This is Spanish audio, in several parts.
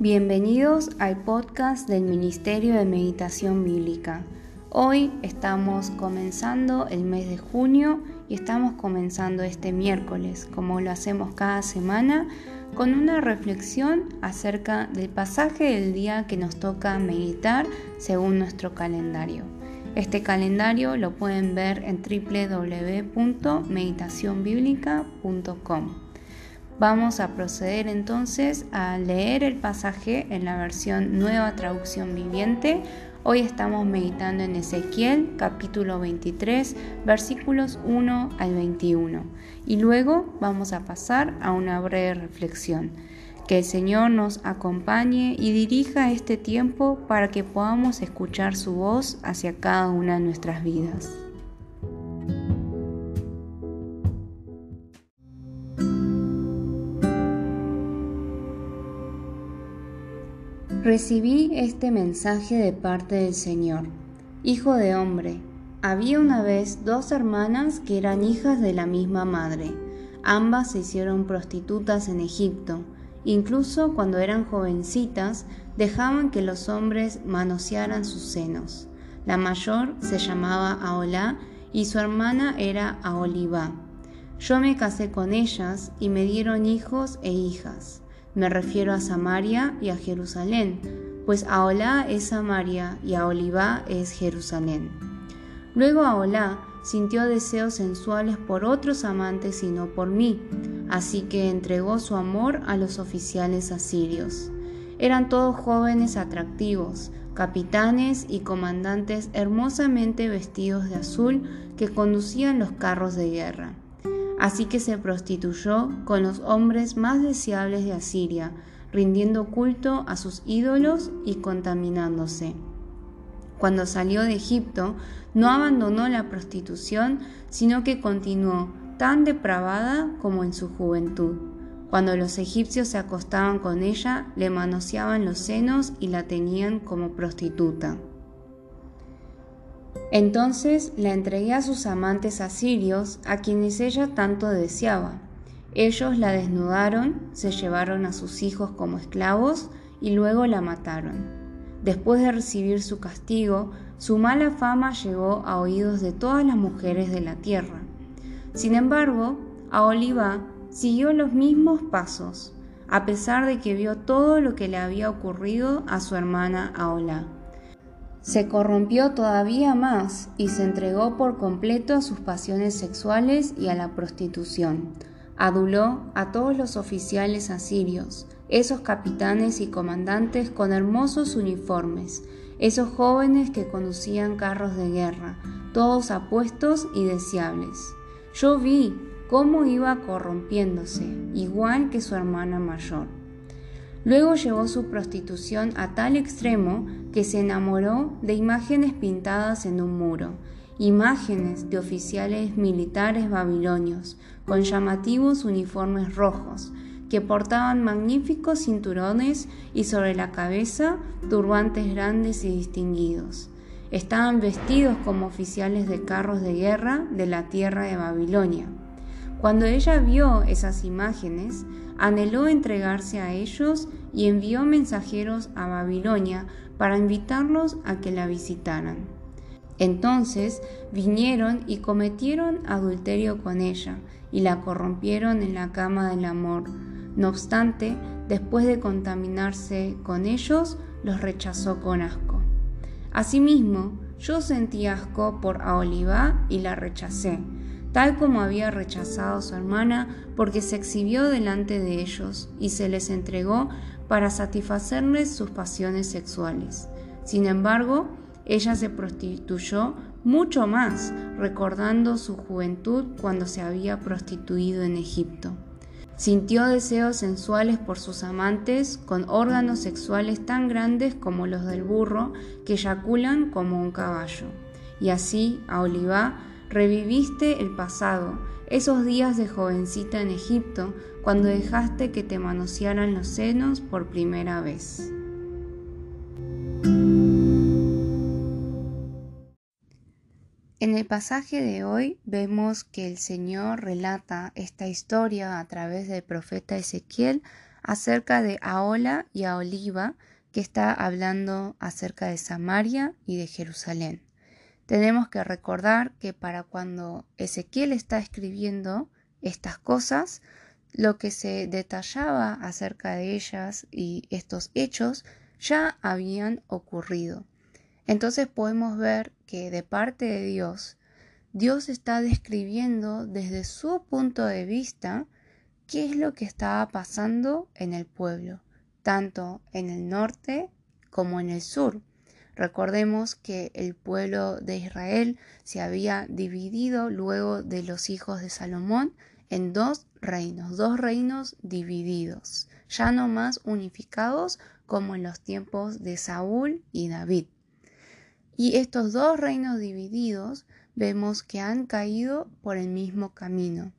Bienvenidos al podcast del Ministerio de Meditación Bíblica. Hoy estamos comenzando el mes de junio y estamos comenzando este miércoles, como lo hacemos cada semana, con una reflexión acerca del pasaje del día que nos toca meditar según nuestro calendario. Este calendario lo pueden ver en www.meditacionbiblica.com. Vamos a proceder entonces a leer el pasaje en la versión nueva traducción viviente. Hoy estamos meditando en Ezequiel capítulo 23 versículos 1 al 21 y luego vamos a pasar a una breve reflexión. Que el Señor nos acompañe y dirija este tiempo para que podamos escuchar su voz hacia cada una de nuestras vidas. Recibí este mensaje de parte del Señor. Hijo de hombre, había una vez dos hermanas que eran hijas de la misma madre. Ambas se hicieron prostitutas en Egipto. Incluso cuando eran jovencitas, dejaban que los hombres manosearan sus senos. La mayor se llamaba Aolá y su hermana era Aolibá. Yo me casé con ellas y me dieron hijos e hijas. Me refiero a Samaria y a Jerusalén, pues Aolá es Samaria y Aolibá es Jerusalén. Luego Aolá sintió deseos sensuales por otros amantes y no por mí, así que entregó su amor a los oficiales asirios. Eran todos jóvenes atractivos, capitanes y comandantes hermosamente vestidos de azul que conducían los carros de guerra. Así que se prostituyó con los hombres más deseables de Asiria, rindiendo culto a sus ídolos y contaminándose. Cuando salió de Egipto, no abandonó la prostitución, sino que continuó tan depravada como en su juventud. Cuando los egipcios se acostaban con ella, le manoseaban los senos y la tenían como prostituta. Entonces la entregué a sus amantes asirios, a quienes ella tanto deseaba. Ellos la desnudaron, se llevaron a sus hijos como esclavos y luego la mataron. Después de recibir su castigo, su mala fama llegó a oídos de todas las mujeres de la tierra. Sin embargo, Aolibá siguió los mismos pasos, a pesar de que vio todo lo que le había ocurrido a su hermana Aolá. Se corrompió todavía más y se entregó por completo a sus pasiones sexuales y a la prostitución. Aduló a todos los oficiales asirios, esos capitanes y comandantes con hermosos uniformes, esos jóvenes que conducían carros de guerra, todos apuestos y deseables. Yo vi cómo iba corrompiéndose, igual que su hermana mayor. Luego llevó su prostitución a tal extremo que se enamoró de imágenes pintadas en un muro, imágenes de oficiales militares babilonios con llamativos uniformes rojos, que portaban magníficos cinturones y sobre la cabeza turbantes grandes y distinguidos. Estaban vestidos como oficiales de carros de guerra de la tierra de Babilonia. Cuando ella vio esas imágenes, anheló entregarse a ellos y envió mensajeros a Babilonia para invitarlos a que la visitaran. Entonces vinieron y cometieron adulterio con ella y la corrompieron en la cama del amor. No obstante, después de contaminarse con ellos, los rechazó con asco. Asimismo, yo sentí asco por Aolibá y la rechacé tal como había rechazado a su hermana porque se exhibió delante de ellos y se les entregó para satisfacerles sus pasiones sexuales. Sin embargo, ella se prostituyó mucho más, recordando su juventud cuando se había prostituido en Egipto. Sintió deseos sensuales por sus amantes con órganos sexuales tan grandes como los del burro que eyaculan como un caballo. Y así, a Olivá Reviviste el pasado, esos días de jovencita en Egipto, cuando dejaste que te manosearan los senos por primera vez. En el pasaje de hoy vemos que el Señor relata esta historia a través del profeta Ezequiel acerca de Aola y Aoliva, que está hablando acerca de Samaria y de Jerusalén. Tenemos que recordar que para cuando Ezequiel está escribiendo estas cosas, lo que se detallaba acerca de ellas y estos hechos ya habían ocurrido. Entonces podemos ver que de parte de Dios, Dios está describiendo desde su punto de vista qué es lo que estaba pasando en el pueblo, tanto en el norte como en el sur. Recordemos que el pueblo de Israel se había dividido luego de los hijos de Salomón en dos reinos, dos reinos divididos, ya no más unificados como en los tiempos de Saúl y David. Y estos dos reinos divididos vemos que han caído por el mismo camino.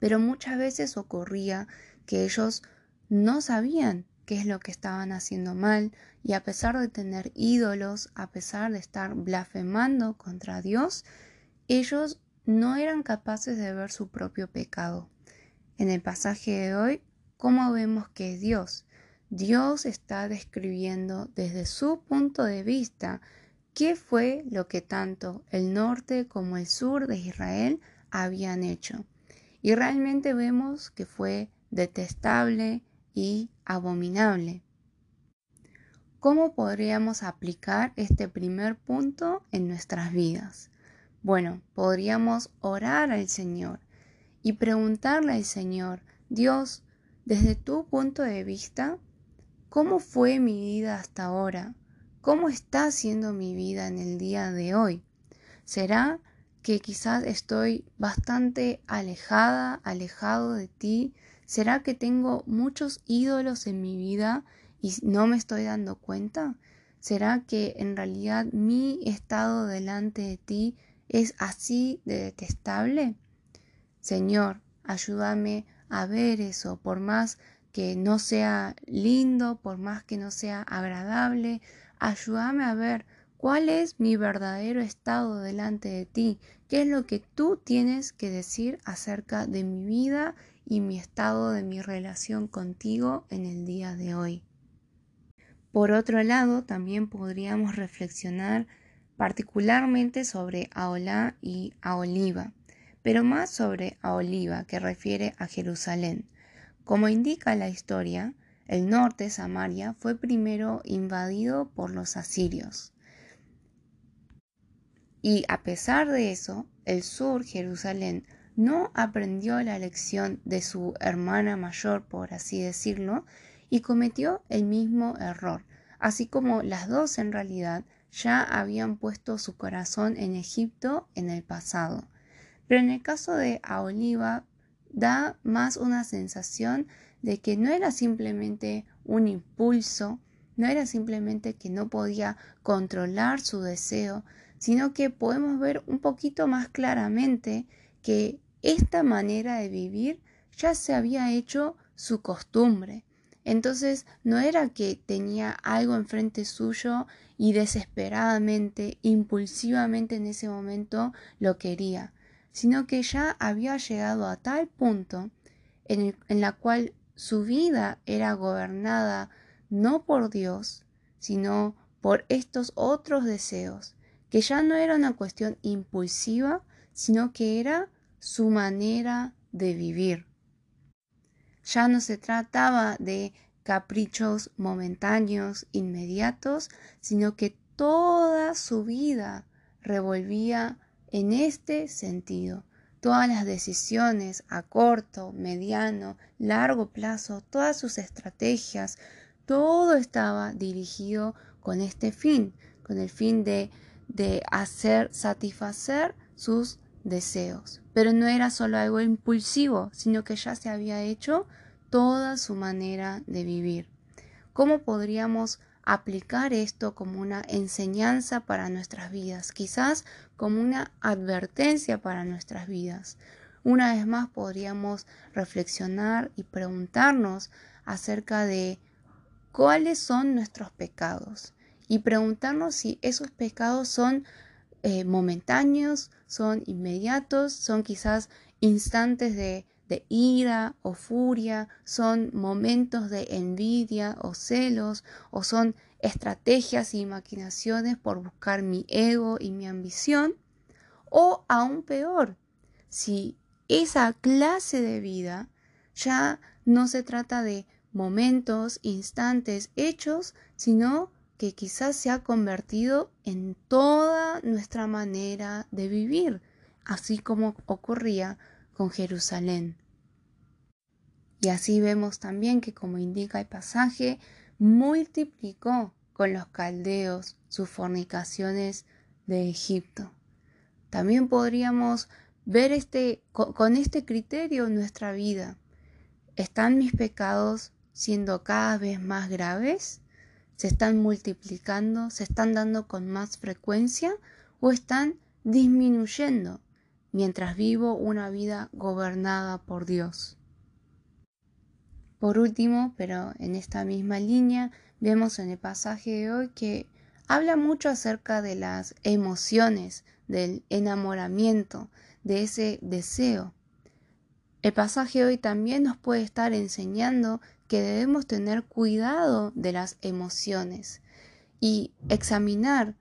Pero muchas veces ocurría que ellos no sabían qué es lo que estaban haciendo mal y a pesar de tener ídolos, a pesar de estar blasfemando contra Dios, ellos no eran capaces de ver su propio pecado. En el pasaje de hoy, ¿cómo vemos que Dios? Dios está describiendo desde su punto de vista qué fue lo que tanto el norte como el sur de Israel habían hecho. Y realmente vemos que fue detestable y abominable. ¿Cómo podríamos aplicar este primer punto en nuestras vidas? Bueno, podríamos orar al Señor y preguntarle al Señor, Dios, desde tu punto de vista, ¿cómo fue mi vida hasta ahora? ¿Cómo está siendo mi vida en el día de hoy? ¿Será que quizás estoy bastante alejada, alejado de ti? ¿Será que tengo muchos ídolos en mi vida y no me estoy dando cuenta? ¿Será que en realidad mi estado delante de ti es así de detestable? Señor, ayúdame a ver eso, por más que no sea lindo, por más que no sea agradable, ayúdame a ver cuál es mi verdadero estado delante de ti, qué es lo que tú tienes que decir acerca de mi vida y mi estado de mi relación contigo en el día de hoy. Por otro lado, también podríamos reflexionar particularmente sobre Aolá y Aoliva, pero más sobre Aoliva, que refiere a Jerusalén. Como indica la historia, el norte, Samaria, fue primero invadido por los asirios. Y a pesar de eso, el sur, Jerusalén, no aprendió la lección de su hermana mayor, por así decirlo, y cometió el mismo error, así como las dos en realidad ya habían puesto su corazón en Egipto en el pasado. Pero en el caso de Aoliva da más una sensación de que no era simplemente un impulso, no era simplemente que no podía controlar su deseo, sino que podemos ver un poquito más claramente que esta manera de vivir ya se había hecho su costumbre. Entonces no era que tenía algo enfrente suyo y desesperadamente, impulsivamente en ese momento lo quería, sino que ya había llegado a tal punto en, en la cual su vida era gobernada no por Dios, sino por estos otros deseos, que ya no era una cuestión impulsiva, sino que era su manera de vivir. Ya no se trataba de caprichos momentáneos, inmediatos, sino que toda su vida revolvía en este sentido. Todas las decisiones a corto, mediano, largo plazo, todas sus estrategias, todo estaba dirigido con este fin, con el fin de, de hacer satisfacer sus deseos. Pero no era solo algo impulsivo, sino que ya se había hecho toda su manera de vivir. ¿Cómo podríamos aplicar esto como una enseñanza para nuestras vidas? Quizás como una advertencia para nuestras vidas. Una vez más podríamos reflexionar y preguntarnos acerca de cuáles son nuestros pecados y preguntarnos si esos pecados son eh, momentáneos, son inmediatos, son quizás instantes de de ira o furia, son momentos de envidia o celos, o son estrategias y maquinaciones por buscar mi ego y mi ambición, o aún peor, si esa clase de vida ya no se trata de momentos, instantes, hechos, sino que quizás se ha convertido en toda nuestra manera de vivir, así como ocurría con Jerusalén. Y así vemos también que, como indica el pasaje, multiplicó con los caldeos sus fornicaciones de Egipto. También podríamos ver este, con este criterio nuestra vida. ¿Están mis pecados siendo cada vez más graves? ¿Se están multiplicando? ¿Se están dando con más frecuencia? ¿O están disminuyendo mientras vivo una vida gobernada por Dios? Por último, pero en esta misma línea, vemos en el pasaje de hoy que habla mucho acerca de las emociones, del enamoramiento, de ese deseo. El pasaje hoy también nos puede estar enseñando que debemos tener cuidado de las emociones y examinar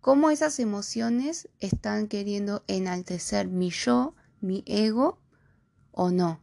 cómo esas emociones están queriendo enaltecer mi yo, mi ego o no.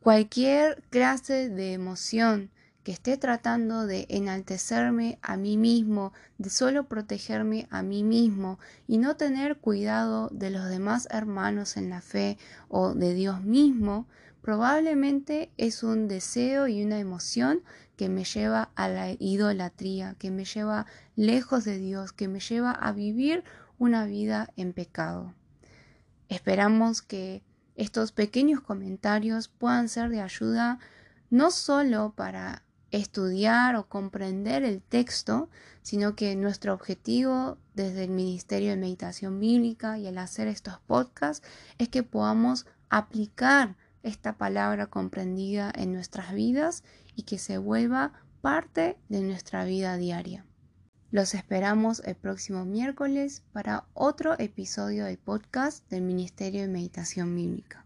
Cualquier clase de emoción que esté tratando de enaltecerme a mí mismo, de solo protegerme a mí mismo y no tener cuidado de los demás hermanos en la fe o de Dios mismo, probablemente es un deseo y una emoción que me lleva a la idolatría, que me lleva lejos de Dios, que me lleva a vivir una vida en pecado. Esperamos que estos pequeños comentarios puedan ser de ayuda no solo para estudiar o comprender el texto, sino que nuestro objetivo desde el Ministerio de Meditación Bíblica y al hacer estos podcasts es que podamos aplicar esta palabra comprendida en nuestras vidas y que se vuelva parte de nuestra vida diaria. Los esperamos el próximo miércoles para otro episodio del podcast del Ministerio de Meditación Bíblica.